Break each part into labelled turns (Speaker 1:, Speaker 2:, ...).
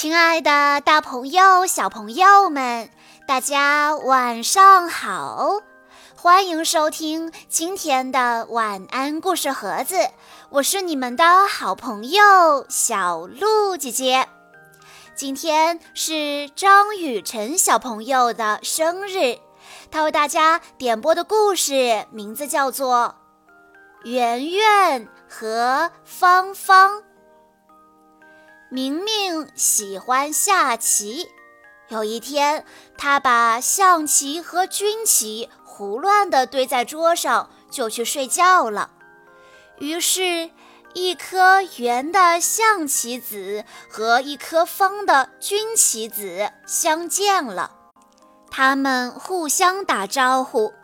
Speaker 1: 亲爱的，大朋友、小朋友们，大家晚上好！欢迎收听今天的晚安故事盒子，我是你们的好朋友小鹿姐姐。今天是张雨晨小朋友的生日，他为大家点播的故事名字叫做《圆圆和芳芳》。明明喜欢下棋，有一天，他把象棋和军棋胡乱地堆在桌上，就去睡觉了。于是，一颗圆的象棋子和一颗方的军棋子相见了，他们互相打招呼：“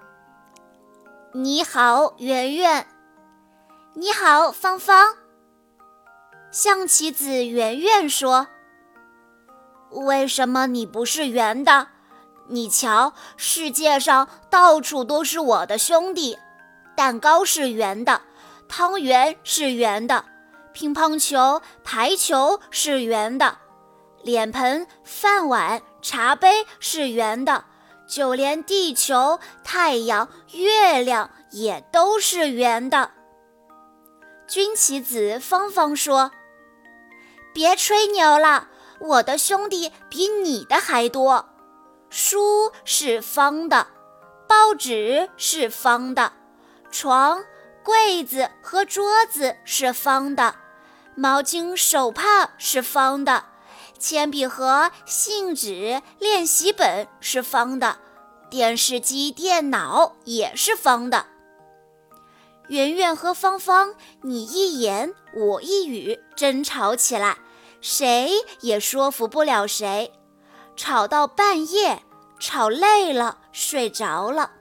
Speaker 1: 你好，圆圆。你好，芳芳。”象棋子圆圆说：“为什么你不是圆的？你瞧，世界上到处都是我的兄弟。蛋糕是圆的，汤圆是圆的，乒乓球、排球是圆的，脸盆、饭碗、茶杯是圆的，就连地球、太阳、月亮也都是圆的。”军棋子芳芳说。别吹牛了，我的兄弟比你的还多。书是方的，报纸是方的，床、柜子和桌子是方的，毛巾、手帕是方的，铅笔盒、信纸、练习本是方的，电视机、电脑也是方的。圆圆和芳芳，你一言我一语，争吵起来。谁也说服不了谁，吵到半夜，吵累了，睡着了。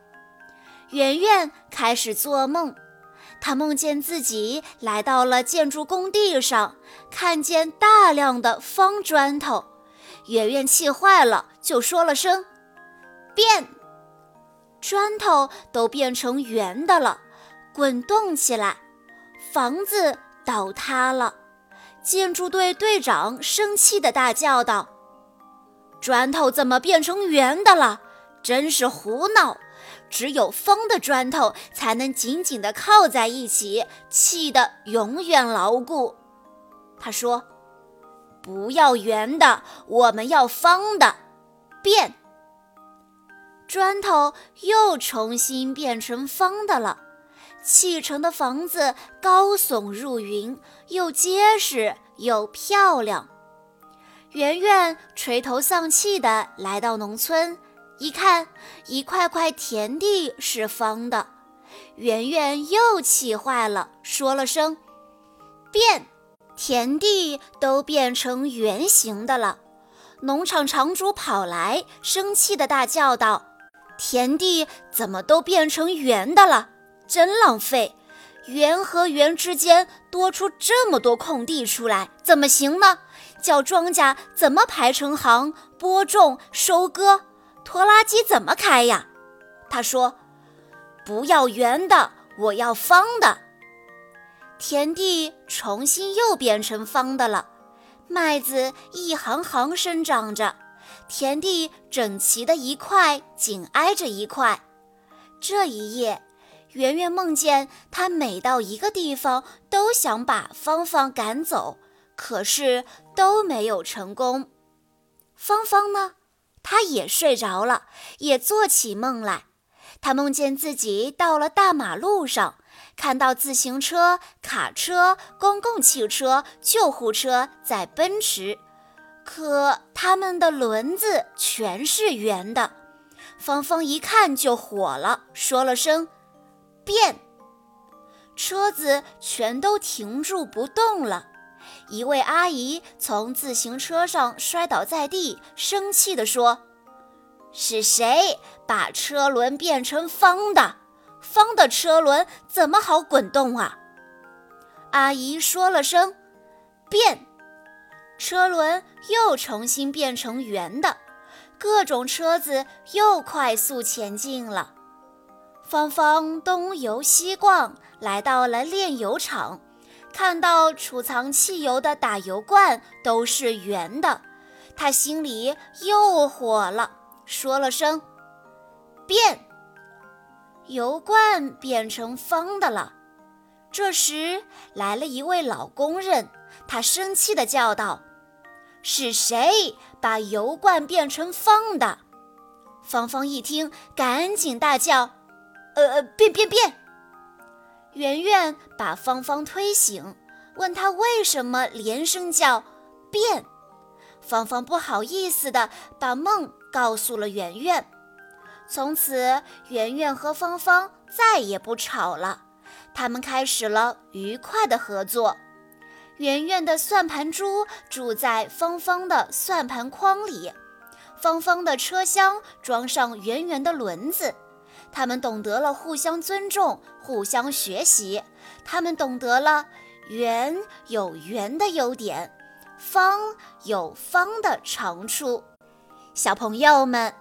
Speaker 1: 圆圆开始做梦，她梦见自己来到了建筑工地上，看见大量的方砖头。圆圆气坏了，就说了声“变”，砖头都变成圆的了，滚动起来，房子倒塌了。建筑队队长生气地大叫道：“砖头怎么变成圆的了？真是胡闹！只有方的砖头才能紧紧地靠在一起，砌得永远牢固。”他说：“不要圆的，我们要方的。”变，砖头又重新变成方的了。砌成的房子高耸入云，又结实又漂亮。圆圆垂头丧气地来到农村，一看，一块块田地是方的。圆圆又气坏了，说了声“变”，田地都变成圆形的了。农场场主跑来，生气地大叫道：“田地怎么都变成圆的了？”真浪费，圆和圆之间多出这么多空地出来，怎么行呢？叫庄稼怎么排成行播种收割？拖拉机怎么开呀？他说：“不要圆的，我要方的。”田地重新又变成方的了，麦子一行行生长着，田地整齐的一块紧挨着一块。这一夜。圆圆梦见，他每到一个地方都想把芳芳赶走，可是都没有成功。芳芳呢？她也睡着了，也做起梦来。她梦见自己到了大马路上，看到自行车、卡车、公共汽车、救护车在奔驰，可他们的轮子全是圆的。芳芳一看就火了，说了声。变，车子全都停住不动了。一位阿姨从自行车上摔倒在地，生气地说：“是谁把车轮变成方的？方的车轮怎么好滚动啊？”阿姨说了声“变”，车轮又重新变成圆的，各种车子又快速前进了。芳芳东游西逛，来到了炼油厂，看到储藏汽油的打油罐都是圆的，他心里又火了，说了声“变”，油罐变成方的了。这时来了一位老工人，他生气地叫道：“是谁把油罐变成方的？”芳芳一听，赶紧大叫：“呃呃，变变变！”圆圆把芳芳推醒，问他为什么连声叫“变”。芳芳不好意思地把梦告诉了圆圆。从此，圆圆和芳芳再也不吵了。他们开始了愉快的合作。圆圆的算盘珠住在芳芳的算盘筐里，芳芳的车厢装上圆圆的轮子。他们懂得了互相尊重、互相学习。他们懂得了圆有圆的优点，方有方的长处。小朋友们，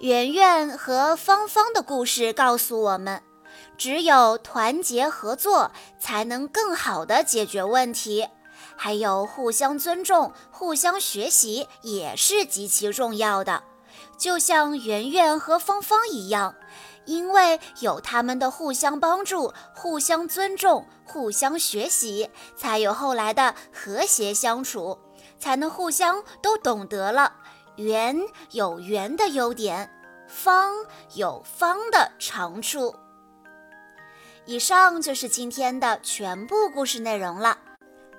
Speaker 1: 圆圆和芳芳的故事告诉我们。只有团结合作，才能更好地解决问题。还有互相尊重、互相学习也是极其重要的。就像圆圆和芳芳一样，因为有他们的互相帮助、互相尊重、互相学习，才有后来的和谐相处，才能互相都懂得了圆有圆的优点，方有方的长处。以上就是今天的全部故事内容了。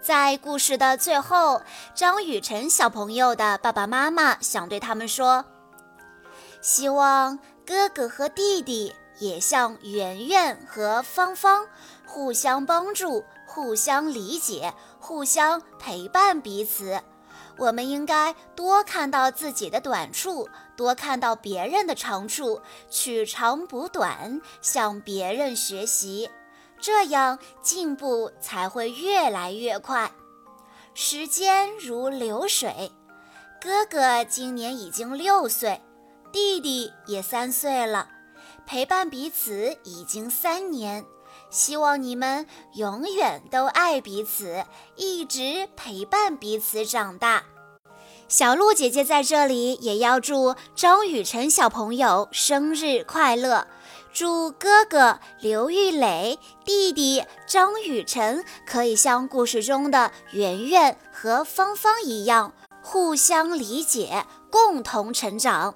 Speaker 1: 在故事的最后，张雨晨小朋友的爸爸妈妈想对他们说：希望哥哥和弟弟也像圆圆和芳芳，互相帮助、互相理解、互相陪伴彼此。我们应该多看到自己的短处，多看到别人的长处，取长补短，向别人学习，这样进步才会越来越快。时间如流水，哥哥今年已经六岁，弟弟也三岁了，陪伴彼此已经三年。希望你们永远都爱彼此，一直陪伴彼此长大。小鹿姐姐在这里也要祝张雨晨小朋友生日快乐，祝哥哥刘玉磊、弟弟张雨晨可以像故事中的圆圆和芳芳一样，互相理解，共同成长。